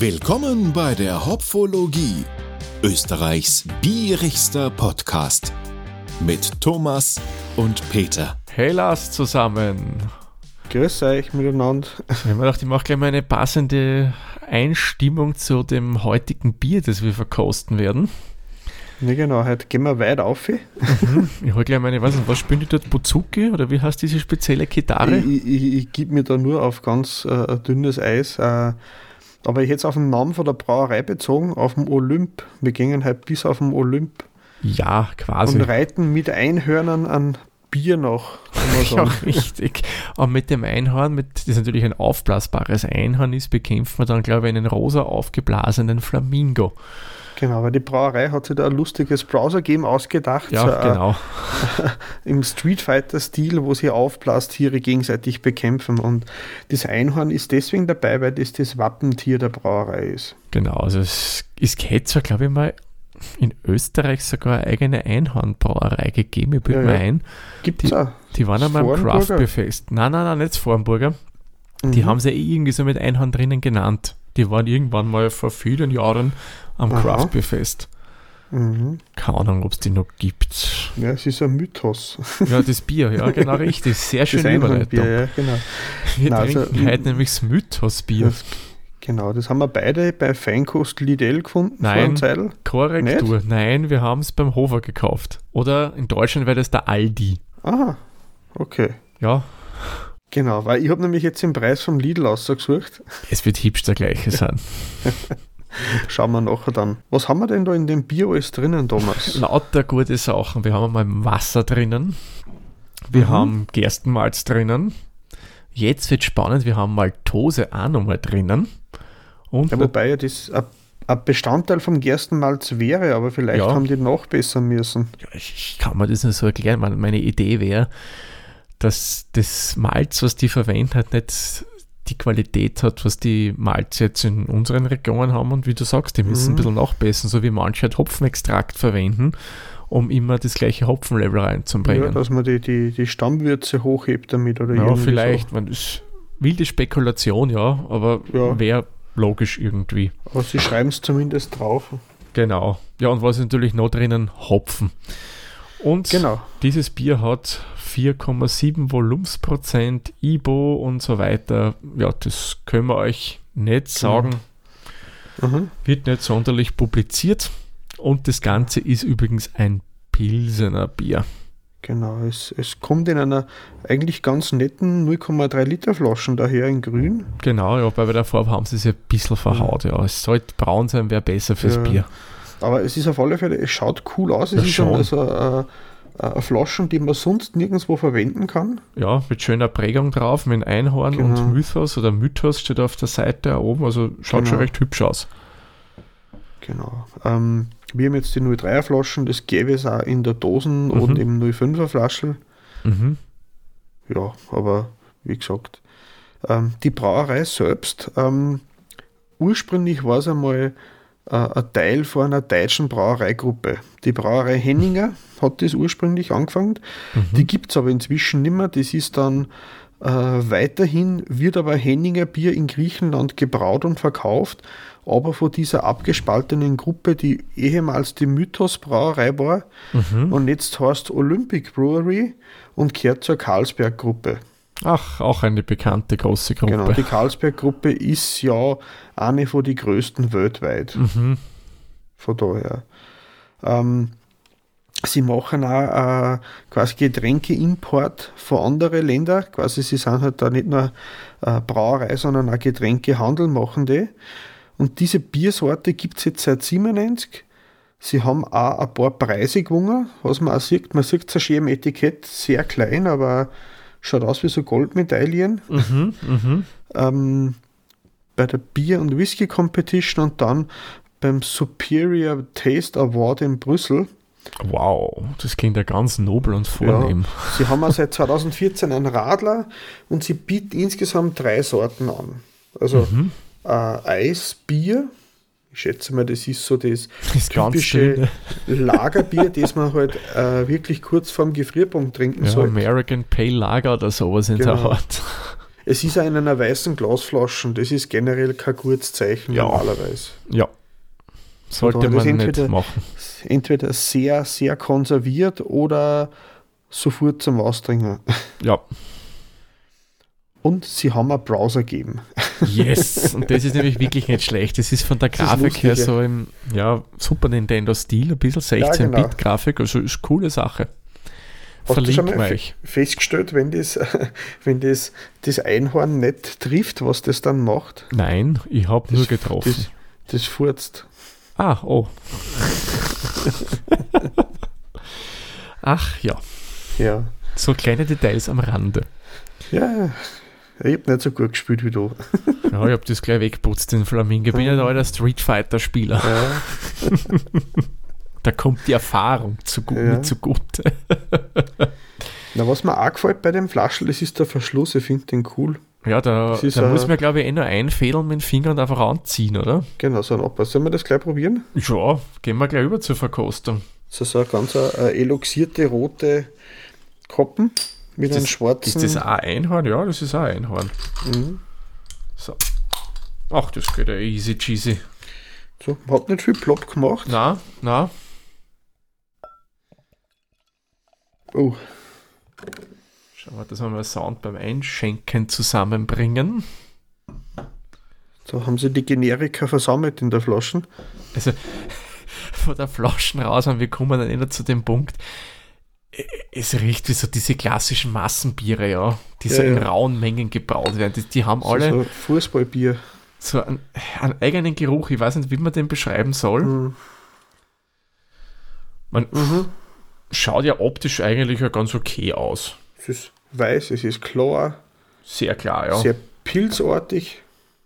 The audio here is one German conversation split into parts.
Willkommen bei der Hopfologie, Österreichs bierigster Podcast mit Thomas und Peter. Hey, Lars zusammen. Grüß euch miteinander. Ich habe mir gedacht, ich mache gleich mal eine passende Einstimmung zu dem heutigen Bier, das wir verkosten werden. Ja, genau, heute gehen wir weit auf. Mhm. Ich hole gleich meine, was, was spielt die dort? Buzuki oder wie heißt diese spezielle Gitarre? Ich, ich, ich gebe mir da nur auf ganz äh, dünnes Eis. Äh, aber ich hätte es auf den Namen von der Brauerei bezogen, auf dem Olymp. Wir gingen halt bis auf den Olymp. Ja, quasi. Und reiten mit Einhörnern an Bier noch. Ja, richtig. Und mit dem Einhorn, mit, das natürlich ein aufblasbares Einhorn ist, bekämpft man dann, glaube ich, einen rosa aufgeblasenen Flamingo. Genau, weil die Brauerei hat sich da ein lustiges Browser-Game ausgedacht. Ja, so, genau. Äh, Im Street Fighter-Stil, wo sie Aufblastiere gegenseitig bekämpfen. Und das Einhorn ist deswegen dabei, weil das das Wappentier der Brauerei ist. Genau, also es, es geht zwar, glaube ich mal, in Österreich sogar eine eigene Einhornbrauerei gegeben. Ich bilde ja, mir ja. ein. Gibt auch. Die waren einmal im Craft Beer Fest. Nein, nein, nein, nicht Vornburger. Mhm. Die haben sie eh irgendwie so mit Einhorn drinnen genannt. Die waren irgendwann mal vor vielen Jahren am Aha. Craft Beer Fest. Mhm. Keine Ahnung, ob es die noch gibt. Ja, es ist ein Mythos. Ja, das Bier, ja, genau richtig. Sehr schön Überleitung. Ja, genau. Wir Nein, trinken also, heute nämlich das Mythos-Bier. Genau, das haben wir beide bei Feinkost Lidl gefunden. Nein, Korrektur. Nicht? Nein, wir haben es beim Hofer gekauft. Oder in Deutschland wäre das der Aldi. Aha, okay. Ja. Genau, weil ich habe nämlich jetzt den Preis vom Lidl ausgesucht. Es wird hübsch der gleiche sein. Schauen wir nachher dann. Was haben wir denn da in dem Bier alles drinnen, Thomas? Lauter gute Sachen. Wir haben einmal Wasser drinnen. Wir mhm. haben Gerstenmalz drinnen. Jetzt wird spannend, wir haben Maltose auch nochmal drinnen. Und ja, wobei ja das ein Bestandteil vom Gerstenmalz wäre, aber vielleicht ja. haben die nachbessern müssen. Ja, ich kann mir das nicht so erklären. Meine Idee wäre, dass das Malz, was die verwenden, halt nicht die Qualität hat, was die Malze jetzt in unseren Regionen haben. Und wie du sagst, die müssen mhm. ein bisschen nachbessern, so wie manche halt Hopfenextrakt verwenden, um immer das gleiche Hopfenlevel reinzubringen. Ja, dass man die, die, die Stammwürze hochhebt damit oder Ja, vielleicht. So. Man ist wilde Spekulation, ja, aber ja. wäre logisch irgendwie. Aber sie schreiben es zumindest drauf. Genau. Ja, und was ist natürlich noch drinnen? Hopfen. Und genau. dieses Bier hat 4,7 Volumensprozent, IBO und so weiter. Ja, das können wir euch nicht sagen. Mhm. Wird nicht sonderlich publiziert. Und das Ganze ist übrigens ein Pilsener Bier. Genau, es, es kommt in einer eigentlich ganz netten 0,3 Liter Flaschen daher in grün. Genau, ja, bei der Farbe haben sie es ein bisschen verhaut. Ja. Es sollte braun sein, wäre besser fürs ja. Bier. Aber es ist auf alle Fälle, es schaut cool aus. Es das ist schon also äh, äh, Flaschen, die man sonst nirgendwo verwenden kann. Ja, mit schöner Prägung drauf, mit Einhorn genau. und Mythos oder Mythos steht auf der Seite oben, also schaut genau. schon recht hübsch aus. Genau. Ähm, wir haben jetzt die 03er Flaschen, das gäbe es auch in der Dosen mhm. und im 05er Flaschel. Mhm. Ja, aber wie gesagt, ähm, die Brauerei selbst, ähm, ursprünglich war es einmal äh, ein Teil von einer deutschen Brauereigruppe. Die Brauerei Henninger hat das ursprünglich angefangen. Mhm. Die gibt es aber inzwischen nicht mehr. Das ist dann äh, weiterhin, wird aber Henninger Bier in Griechenland gebraut und verkauft, aber von dieser abgespaltenen Gruppe, die ehemals die Mythos Brauerei war mhm. und jetzt heißt Olympic Brewery und gehört zur Carlsberg Gruppe. Ach, auch eine bekannte große Gruppe. Genau, die Carlsberg-Gruppe ist ja eine von den größten weltweit. Mhm. Von daher. Ähm, sie machen auch äh, quasi Getränkeimport von anderen Ländern. Quasi, sie sind halt da nicht nur äh, Brauerei, sondern auch Getränkehandel machen die. Und diese Biersorte gibt es jetzt seit 97. Sie haben auch ein paar Preise gewonnen, was man auch sieht. Man sieht es schön im Etikett, sehr klein, aber Schaut aus wie so Goldmedaillen. Mhm, mh. ähm, bei der Bier- und Whisky Competition und dann beim Superior Taste Award in Brüssel. Wow, das klingt ja ganz nobel und vornehm. Ja, sie haben ja seit 2014 einen Radler und sie bieten insgesamt drei Sorten an. Also mhm. äh, Eis, Bier, ich schätze mal, das ist so das, das typische Lagerbier, das man halt äh, wirklich kurz vorm Gefrierpunkt trinken ja, sollte. American Pale Lager oder sowas in genau. der Art. Es ist auch in einer weißen Glasflasche. Das ist generell kein gutes Zeichen Ja. normalerweise. Ja. Sollte man nicht entweder- machen. Entweder sehr, sehr konserviert oder sofort zum Austrinken. Ja. Und sie haben einen Browser gegeben. Yes. Und das ist nämlich wirklich nicht schlecht. Das ist von der Grafik her so im ja, Super Nintendo-Stil, ein bisschen Ja, genau. 16-Bit-Grafik. Also ist eine coole Sache. Hast du schon mal festgestellt, wenn das, wenn das, das Einhorn nicht trifft, was das dann macht? Nein, ich habe nur getroffen. Das, das furzt. Ah, oh. Ach ja, Ja. so kleine Details am Rande. Ja, ich habe nicht so gut gespielt wie du. Ja, ich habe das gleich weggeputzt, den Flamingo. Ich bin ja ein alter Street Fighter-Spieler. Ja, Da kommt die Erfahrung zu gut, Ja. zugute. Na, was mir auch gefällt bei dem Flaschel, das ist der Verschluss. Ich finde den cool. Ja, da, da muss man, glaube ich, eh nur einfädeln mit dem Finger und einfach anziehen, oder? Genau, so ein Abpass. Sollen wir das gleich probieren? Ja, gehen wir gleich über zur Verkostung. Das ist so eine ganz äh, eloxierte rote Koppen mit einem schwarzen. Ist das auch Einhorn? Ja, das ist auch Einhorn. Mhm. So. Ach, das geht ja easy cheesy. So, hat nicht viel Plop gemacht. Na, na, Oh, schauen wir, dass wir mal Sound beim Einschenken zusammenbringen. so haben sie die Generika versammelt in der Flasche. Also, von der Flaschen raus und wir kommen dann immer zu dem Punkt, äh, es riecht wie so diese klassischen Massenbiere, ja, die so Ja, in ja. rauen Mengen gebraut werden. Die, die haben So, alle so Fußballbier. so einen, einen eigenen Geruch. Ich weiß nicht, wie man den beschreiben soll. Mhm. Man Mhm. schaut ja optisch eigentlich ja ganz okay aus. Ist weiß, es ist klar, Sehr klar, ja. sehr pilzartig.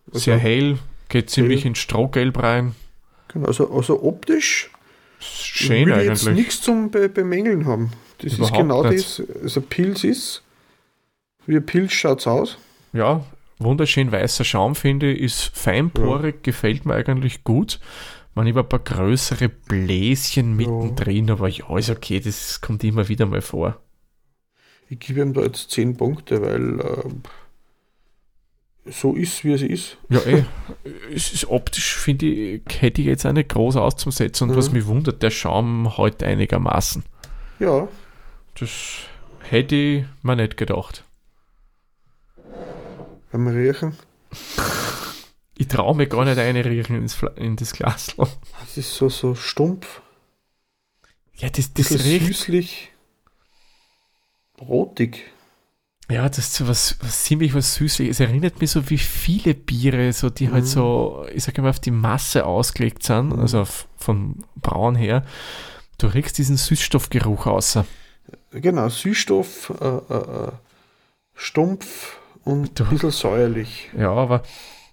Also, Sehr hell, geht ziemlich hell. in Strohgelb rein. Genau, also, also optisch Schön will ich jetzt eigentlich. nichts zum Be Bemängeln haben. Das Überhaupt ist genau nicht. das. Also Pilz ist. Wie ein Pilz schaut es aus. Ja, wunderschön weißer Schaum finde ich, ist feinporig, gefällt mir eigentlich gut. Man habe ein paar größere Bläschen mittendrin, aber ja, ist okay, das kommt immer wieder mal vor. Ich gebe ihm da jetzt 10 Punkte, weil ähm, so ist, wie es ist. Ja, eh, es ist optisch, finde ich, hätte ich jetzt auch nicht groß auszusetzen und was Mhm. mich wundert, der Schaum heute einigermaßen. Ja, Das hätte ich mir nicht gedacht. beim Riechen. Ich traue mir gar nicht einriechen ins Fla- in das Glas. Das ist so, so stumpf, Ja, das, das bisschen riecht. süßlich, brotig. Ja, das ist so was, was ziemlich was Süßliches. Es erinnert mich so wie viele Biere, so die halt Mhm. so, ich sage mal, auf die Masse ausgelegt sind, Mhm. also auf, vom Braun her. Du riechst diesen Süßstoffgeruch aus. Genau, Süßstoff, äh, äh, äh, stumpf und Du- ein bisschen säuerlich. Ja, aber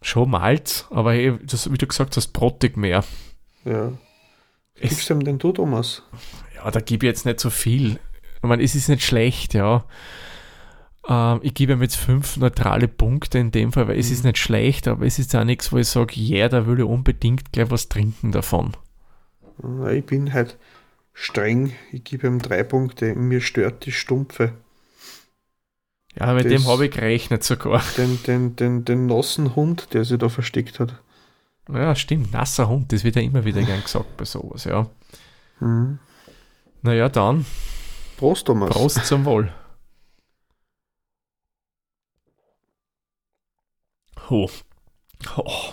schon Malz, aber eh, das, wie du gesagt hast, brotig mehr. Ja. Gibst du ihm denn du, Thomas? ja, da gebe ich jetzt nicht so viel. Ich meine, es ist nicht schlecht, ja. Ähm, ich gebe ihm jetzt fünf neutrale Punkte in dem Fall, weil es Mhm. ist nicht schlecht, aber es ist auch nichts, wo ich sage, ja, da will ich unbedingt gleich was trinken davon. Ich bin halt streng. Ich gebe ihm drei Punkte. Mir stört die Stumpfe. Ja, mit Das- dem habe ich gerechnet sogar. Den, den, den, den nassen Hund, der sich da versteckt hat. Ja, stimmt, nasser Hund, das wird ja immer wieder gern gesagt bei sowas, ja. Mhm. Naja, dann, Prost, Thomas. Prost zum Wohl. Oh. oh.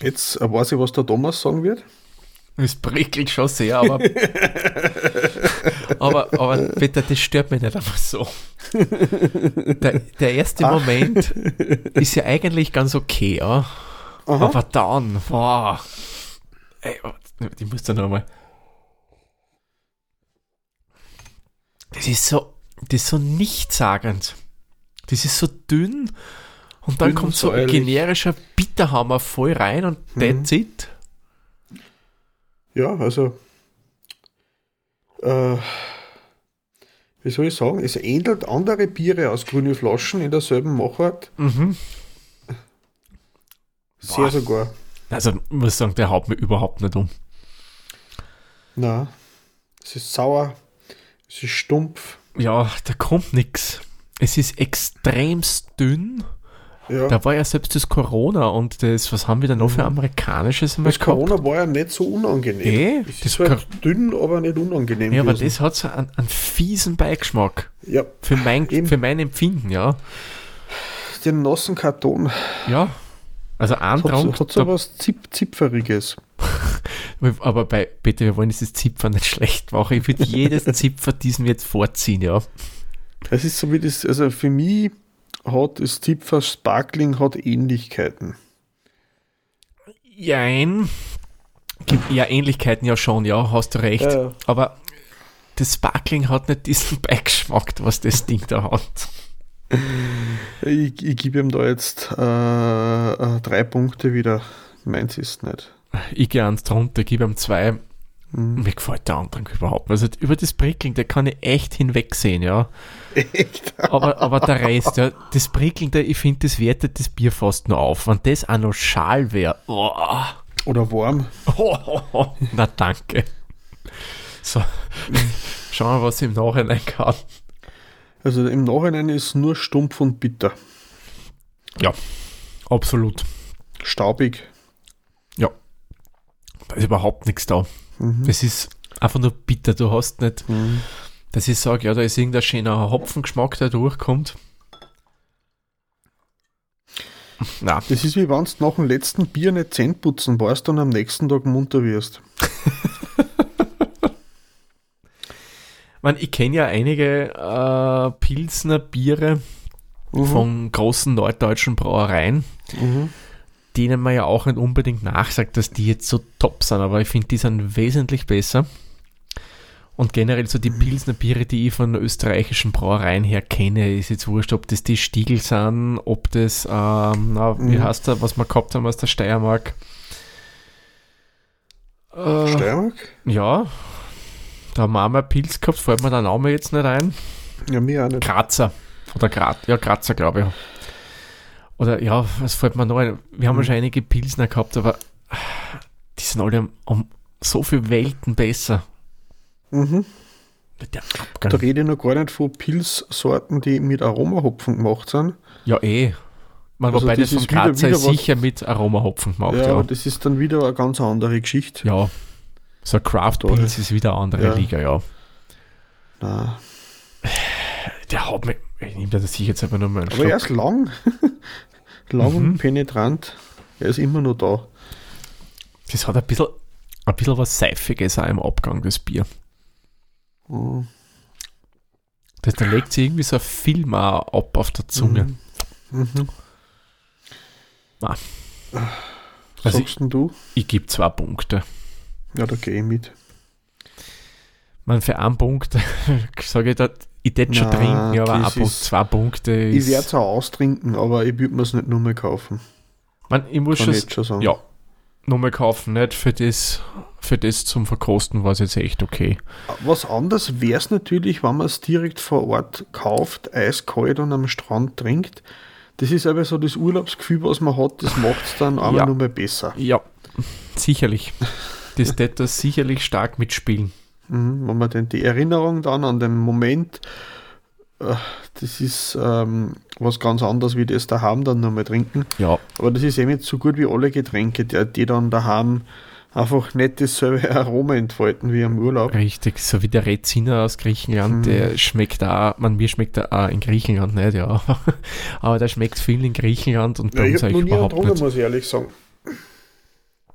Jetzt äh, weiß ich, was der Thomas sagen wird. Es prickelt schon sehr, aber, aber, aber bitte, das stört mich nicht einmal so. Der, der erste Ach. Moment ist ja eigentlich ganz okay, ja. Aber dann, boah. Ey, die muss dann nochmal. Das ist so, das ist so nichtssagend. Das ist so dünn und dann Dünn kommt und so ein generischer Bitterhammer voll rein und Mhm. that's it. Ja, also. Äh, wie soll ich sagen? Es ähnelt andere Biere aus grünen Flaschen in derselben Machart. Mhm. Sehr Boah. sogar. Also, ich muss sagen, der haut mir überhaupt nicht um. Na, es ist sauer, es ist stumpf. Ja, da kommt nichts. es ist extremst dünn. Ja. Da war ja selbst das Corona und das, was haben wir da noch für amerikanisches einmal Das Corona war ja nicht so unangenehm. Eh, es das ist halt dünn, aber nicht unangenehm. Ja, aber gewesen. das hat so einen, einen fiesen Beigeschmack. ja, Für mein, Eben. für mein Empfinden, ja. den nassen Karton Ja. Also ein hat, so- Traum, hat so was Zip Zipferiges. Aber bei, bitte, wir wollen dieses Zipfer nicht schlecht machen. Ich würde jedes Zipfer diesen jetzt vorziehen, ja. Es ist so wie das, also für mich hat das Zipfer Sparkling hat Ähnlichkeiten. Jein. Gibt ja Ähnlichkeiten ja schon, ja, hast du recht. Ja, ja. Aber das Sparkling hat nicht diesen Beigeschmack, was das Ding da hat. Ich, ich gebe ihm da jetzt äh, äh, drei Punkte wieder. Meins ist nicht. Ich gehe eins drunter, gebe ihm zwei. Mhm. Mir gefällt der Andrang überhaupt. Also über das Prickeln, da kann ich echt hinwegsehen, ja. Echt? Aber, aber der Rest, ja, das Prickeln, da, ich finde, das wertet das Bier fast nur auf. Wenn das auch noch schal wäre, oh, Oder warm? na danke. So, schauen wir, was ich im Nachhinein kann. Also im Nachhinein ist nur stumpf und bitter. Ja, absolut. Staubig. Da ist überhaupt nichts da. Mhm. Das ist einfach nur bitter. Du hast nicht, dass ich sage, ja, da ist irgendein schöner Hopfengeschmack, der durchkommt. Na, Das ist wie wenn du nach dem letzten Bier nicht Zähne putzen warst und am nächsten Tag munter wirst. man, ich kenne ja einige äh, Pilsner Biere von großen norddeutschen Brauereien, Mhm. Denen man ja auch nicht unbedingt nachsagt, dass die jetzt so top sind, aber ich finde, die sind wesentlich besser. Und generell so die Pilsner Biere, die ich von österreichischen Brauereien her kenne, ist jetzt wurscht, ob das die Stiegel sind, ob das, ähm, na, wie Mhm. heißt der, was wir gehabt haben aus der Steiermark. Äh, Steiermark? ja, da haben wir auch mal Pilz gehabt, fällt mir der Name jetzt nicht ein. Ja, mir auch nicht. Grazer. Oder Graz, ja, Grazer, glaube ich. Oder ja, was fällt mir noch ein? Wir haben ja schon einige Pilsner gehabt, aber die sind alle um, um so viel Welten besser. Mhm. Da rede ich noch gar nicht von Pilzsorten, die mit Aromahopfen gemacht sind. Ja, eh. Man, Also wobei das das von ist wieder- wieder sicher mit Aromahopfen gemacht, ja, ja. das ist dann wieder eine ganz andere Geschichte. Ja. So ein Craft. Pilz ist wieder eine andere Ja. Liga, ja. Nein. Der hat mich, ich nehme das sicher jetzt einfach nur mal einen Aber er Schluck. ist lang. lang Mhm. und penetrant. Er ist immer noch da. Das hat ein bisschen, ein bisschen was Seifiges auch im Abgang, das Bier. Mhm. Das, da legt sich irgendwie so ein Film auch ab auf der Zunge. Mhm. Was Was Also sagst denn du? Ich gebe zwei Punkte. Ja, da gehe ich mit. Man, für einen Punkt sage ich, da, ich tät schon trinken, ja, aber ab und ist- zwei Punkte Ich ist. werde es auch austrinken, aber ich würde mir es nicht nur mehr kaufen. man, ich muss Kann schon, ich jetzt schon sagen. ja, nochmal kaufen, nicht für das, für das zum Verkosten war es jetzt echt okay. Was anders wäre es natürlich, wenn man es direkt vor Ort kauft, eiskalt und am Strand trinkt. Das ist aber so das Urlaubsgefühl, was man hat, das macht es dann einmal Ja. mehr besser. Ja, sicherlich. Das tät das sicherlich stark mitspielen. Mhm, wenn man denn die Erinnerung dann an den Moment, äh, das ist ähm, was ganz anderes, wie das daheim dann nochmal trinken. Ja, Aber das ist eben so gut wie alle Getränke, die, die dann daheim einfach nicht dasselbe Aroma entfalten wie am Urlaub. richtig. So wie der Reziner aus Griechenland, Mhm. der schmeckt auch, man, mir schmeckt er auch in Griechenland nicht, ja. Aber der schmeckt viel in Griechenland und Ja, bei ich uns noch eigentlich überhaupt getrunken, nicht. muss ich ehrlich sagen.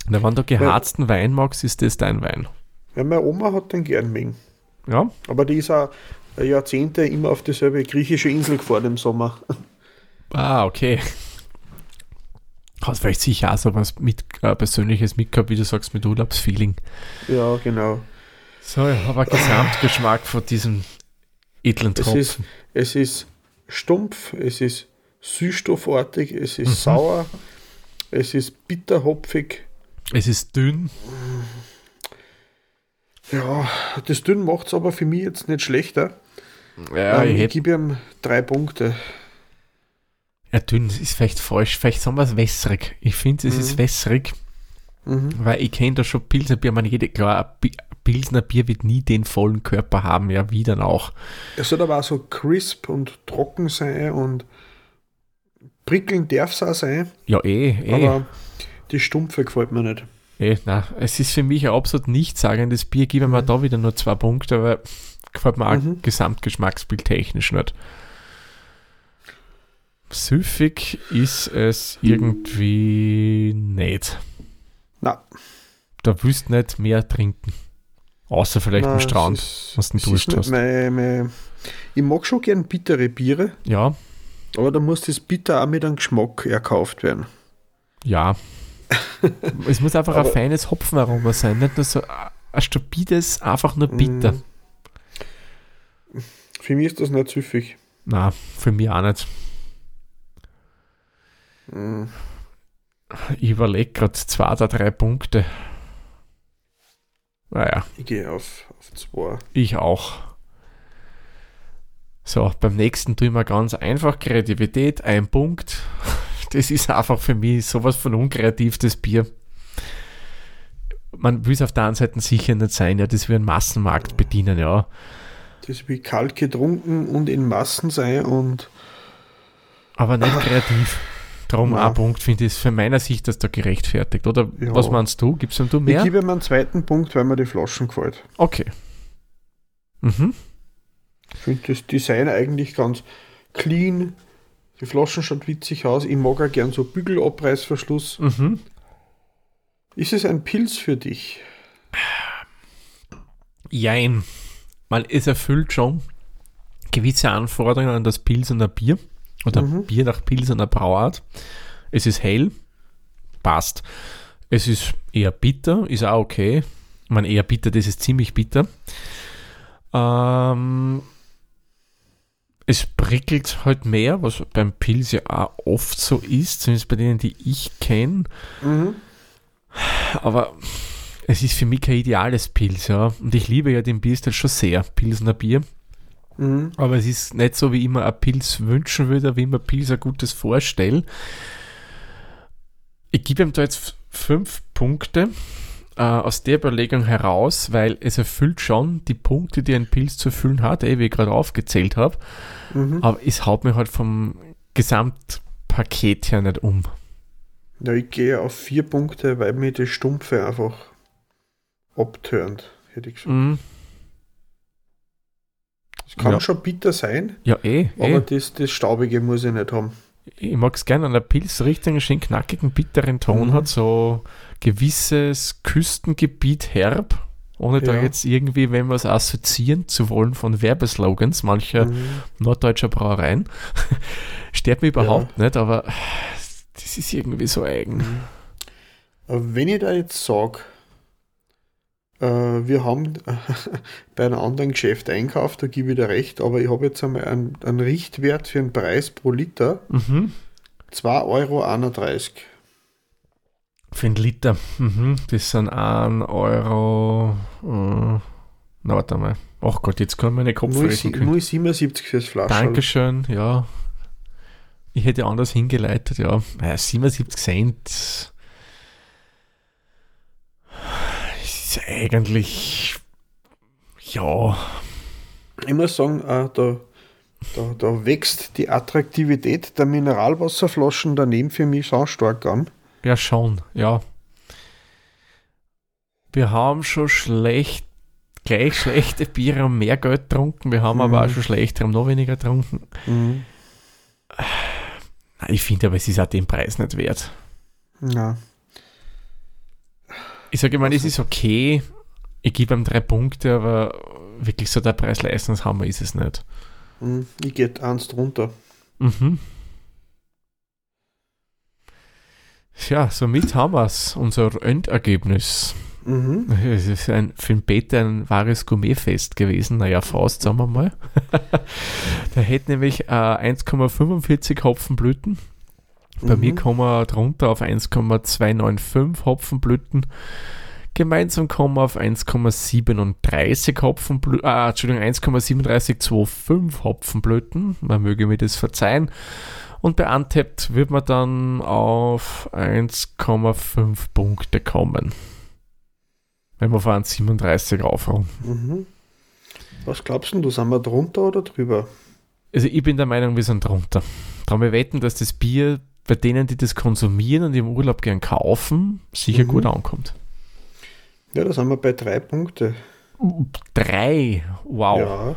Na, wenn du geharzten Wein magst, ist das dein Wein. Ja, meine Oma hat den gern mögen. Ja, Aber die ist auch Jahrzehnte immer auf dieselbe griechische Insel gefahren im Sommer. Ah, okay. Hast vielleicht sicher auch so was mit, äh, Persönliches mitgehabt, wie du sagst, mit Urlaubsfeeling. Ja, genau. So, ich habe einen Gesamtgeschmack von diesem edlen Es ist, Tropfen. es ist stumpf, es ist süßstoffartig, es ist Mhm. sauer, es ist bitterhopfig. Es ist dünn. Ja, das Dünn macht es aber für mich jetzt nicht schlechter. Ja, ähm, ich ich gebe ihm drei Punkte. ja, dünn ist vielleicht falsch. Vielleicht sagen wir es wässrig. Ich finde, es Mhm. ist wässrig. Mhm. Weil ich kenne da schon Pilsner Bier, man jede, klar, Pilsner Bier wird nie den vollen Körper haben, ja, wie dann auch. Es soll aber auch so crisp und trocken sein und prickeln darf es auch sein. Ja, eh, eh. Aber die Stumpfe gefällt mir nicht. Na, es ist für mich ein absolut nichtssagendes Bier. Geben wir mhm. da wieder nur zwei Punkte, aber gefällt mir mhm. auch Gesamtgeschmacksbild technisch nicht. Süffig ist es irgendwie nicht. Na. Da willst du nicht mehr trinken. Außer vielleicht Na, am Strand, ist, was du Durst hast. Mein, mein, ich mag schon gern bittere Biere. Ja. Aber da muss das Bitter auch mit einem Geschmack erkauft werden. Ja. Es muss einfach ein feines Hopfenaroma sein, nicht nur so ein stupides, einfach nur bitter. Mm. Für mich ist das nicht süffig. Na, für mich auch nicht. Mm. Ich überlege gerade zwei oder drei Punkte. Naja. Ich gehe auf, auf zwei. Ich auch. So, beim nächsten tun wir ganz einfach Kreativität, ein Punkt. Das ist einfach für mich sowas von unkreativ, das Bier. Man will es auf der einen Seite sicher nicht sein, ja, das will einen Massenmarkt bedienen, ja. Das will kalt getrunken und in Massen sein und. Aber nicht kreativ. Darum ja. ein Punkt finde ich für meiner Sicht das da gerechtfertigt. Oder ja. was meinst du? Gibst du mehr? Ich gebe ihm einen zweiten Punkt, weil mir die Flaschen gefällt. Okay. Mhm. Ich finde das Design eigentlich ganz clean. Die Flaschen schaut witzig aus. Ich mag auch gern so Bügelabreißverschluss. Mhm. Ist es ein Pilz für dich? Jein. Weil es erfüllt schon gewisse Anforderungen an das Pilsener Bier. Oder mhm. Bier nach Pilsener Brauart. Es ist hell, passt. Es ist eher bitter, ist auch okay. Ich meine, eher bitter, das ist ziemlich bitter. Ähm, es prickelt halt mehr, was beim Pilz ja auch oft so ist, zumindest bei denen, die ich kenne. Mhm. Aber es ist für mich kein ideales Pilz, ja. Und ich liebe ja den Bierstil schon sehr, Pilsner Bier. Mhm. Aber es ist nicht so, wie ich mir ein Pilz wünschen würde, wie ich mir Pilz ein gutes vorstelle. Ich gebe ihm da jetzt fünf Punkte äh, aus der Überlegung heraus, weil es erfüllt schon die Punkte, die ein Pilz zu erfüllen hat, eh, wie ich gerade aufgezählt habe. Mhm. Aber es haut mir halt vom Gesamtpaket her nicht um. Ja, ich gehe auf vier Punkte, weil mir die Stumpfe einfach abtönt, hätte ich gesagt. Mhm. Es kann ja. schon bitter sein. Ja, eh. Aber eh. Das, das Staubige muss ich nicht haben. Ich mag es gerne, an der Pilz richtig einen schön knackigen, bitteren Ton mhm. hat, so gewisses Küstengebiet herb, ohne ja. da jetzt irgendwie, wenn wir es assoziieren zu wollen von Werbeslogans mancher mhm. norddeutscher Brauereien. Stört mich überhaupt ja. nicht, aber das ist irgendwie so eigen. Mhm. Wenn ich da jetzt sage, wir haben bei einem anderen Geschäft einkauft, da gebe ich dir recht, aber ich habe jetzt einmal einen, einen Richtwert für den Preis pro Liter. Mhm. 2,31 Euro. Für einen Liter. Mhm. Das sind 1 Euro. Äh, na, warte mal. Ach Gott, jetzt kann meine Kopf 0,77 fürs Flaschen. Dankeschön, ja. Ich hätte anders hingeleitet, ja. 77 Cent ist eigentlich, ja. Ich muss sagen, äh, da, da, da wächst die Attraktivität der Mineralwasserflaschen daneben für mich so stark an. Ja, schon, ja. Wir haben schon schlecht, gleich schlechte Biere und mehr Geld getrunken. Wir haben mhm. aber auch schon schlechte und noch weniger getrunken. Mhm. Ich finde aber, es ist auch den Preis nicht wert. Ja. Ich sage immer, es ist okay. Ich gebe ihm drei Punkte, aber wirklich so der Preis-Leistungshammer ist es nicht. Hm, ich gehe eins drunter. Mhm. Ja, somit haben wir es, unser Endergebnis. Mhm. Es ist ein, für den Peter ein wahres Gourmetfest gewesen. Naja, fast, sagen wir mal. Der hätte nämlich äh, 1,45 Hopfenblüten bei mhm. mir kommen wir drunter auf 1,295 Hopfenblüten. Gemeinsam kommen wir auf 1,37 Hopfenblüten, ah, Entschuldigung, 1,3725 Hopfenblüten. Man möge mir das verzeihen. Und bei Untapped wird man dann auf 1,5 Punkte kommen. Wenn wir auf 1,37 aufrunden. Mhm. Was glaubst du, sind wir drunter oder drüber? Also ich bin der Meinung, wir sind drunter. Darum wir wetten, dass das Bier bei denen, die das konsumieren und im Urlaub gern kaufen, sicher mhm. gut ankommt. Ja, da sind wir bei drei Punkte. Drei? Wow. Ja.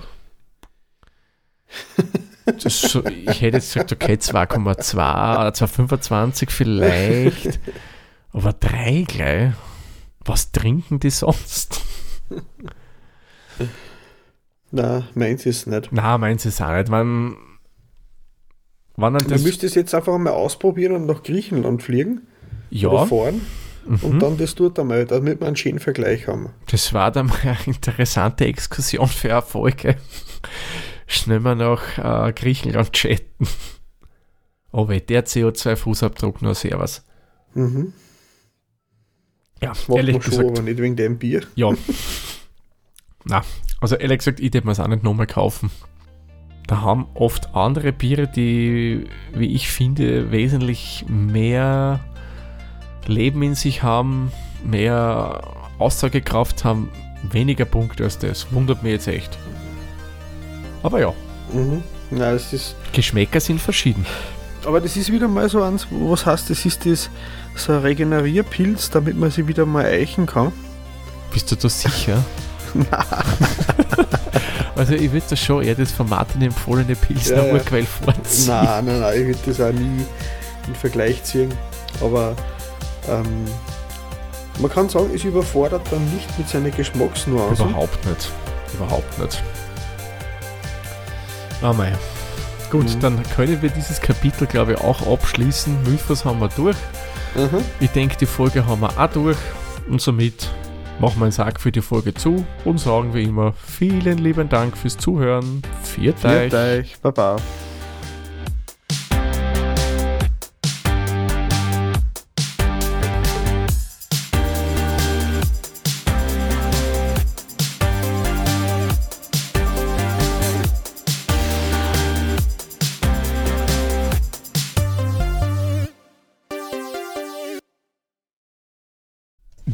So, ich hätte jetzt gesagt, okay, 2,2 oder 2,25 vielleicht. Aber drei gleich. Was trinken die sonst? Na, meins ist nicht. Na, meins ist auch nicht. Man, wann Man müsste es jetzt einfach mal ausprobieren und nach Griechenland fliegen. Ja. Oder fahren. Mhm. Und dann das tut einmal, damit wir einen schönen Vergleich haben. Das war dann mal eine interessante Exkursion für Erfolge. Schnell mal nach äh, Griechenland chatten. Oh weh, der CO2-Fußabdruck nur sehr was. Mhm. Ja, Macht ehrlich gesagt. Schon, aber nicht wegen dem Bier. Ja. Na, also ehrlich gesagt, ich würde mir es auch nicht nochmal kaufen. Da haben oft andere Biere, die, wie ich finde, wesentlich mehr Leben in sich haben, mehr Aussagekraft haben, weniger Punkte als das. Wundert mich jetzt echt. Aber ja. Mhm. Ja, es ist Geschmäcker sind verschieden. Aber das ist wieder mal so eins, was heißt, das ist das so ein Regenerierpilz, damit man sie wieder mal eichen kann. Bist du da sicher? also ich würde das schon eher das von Martin empfohlene Pilsner ja, Urquell vorziehen. Nein, nein, nein, ich würde das auch nie in Vergleich ziehen. Aber ähm, man kann sagen, es überfordert dann nicht mit seinen Geschmacksnuancen. Überhaupt nicht. Überhaupt nicht. Ah, oh mei. Gut, mhm. dann können wir dieses Kapitel, glaube ich, auch abschließen. Mythos haben wir durch. Mhm. Ich denke, die Folge haben wir auch durch. Und somit machen wir einen Sack für die Folge zu und sagen wie immer vielen lieben Dank fürs Zuhören. Viert euch. Baba.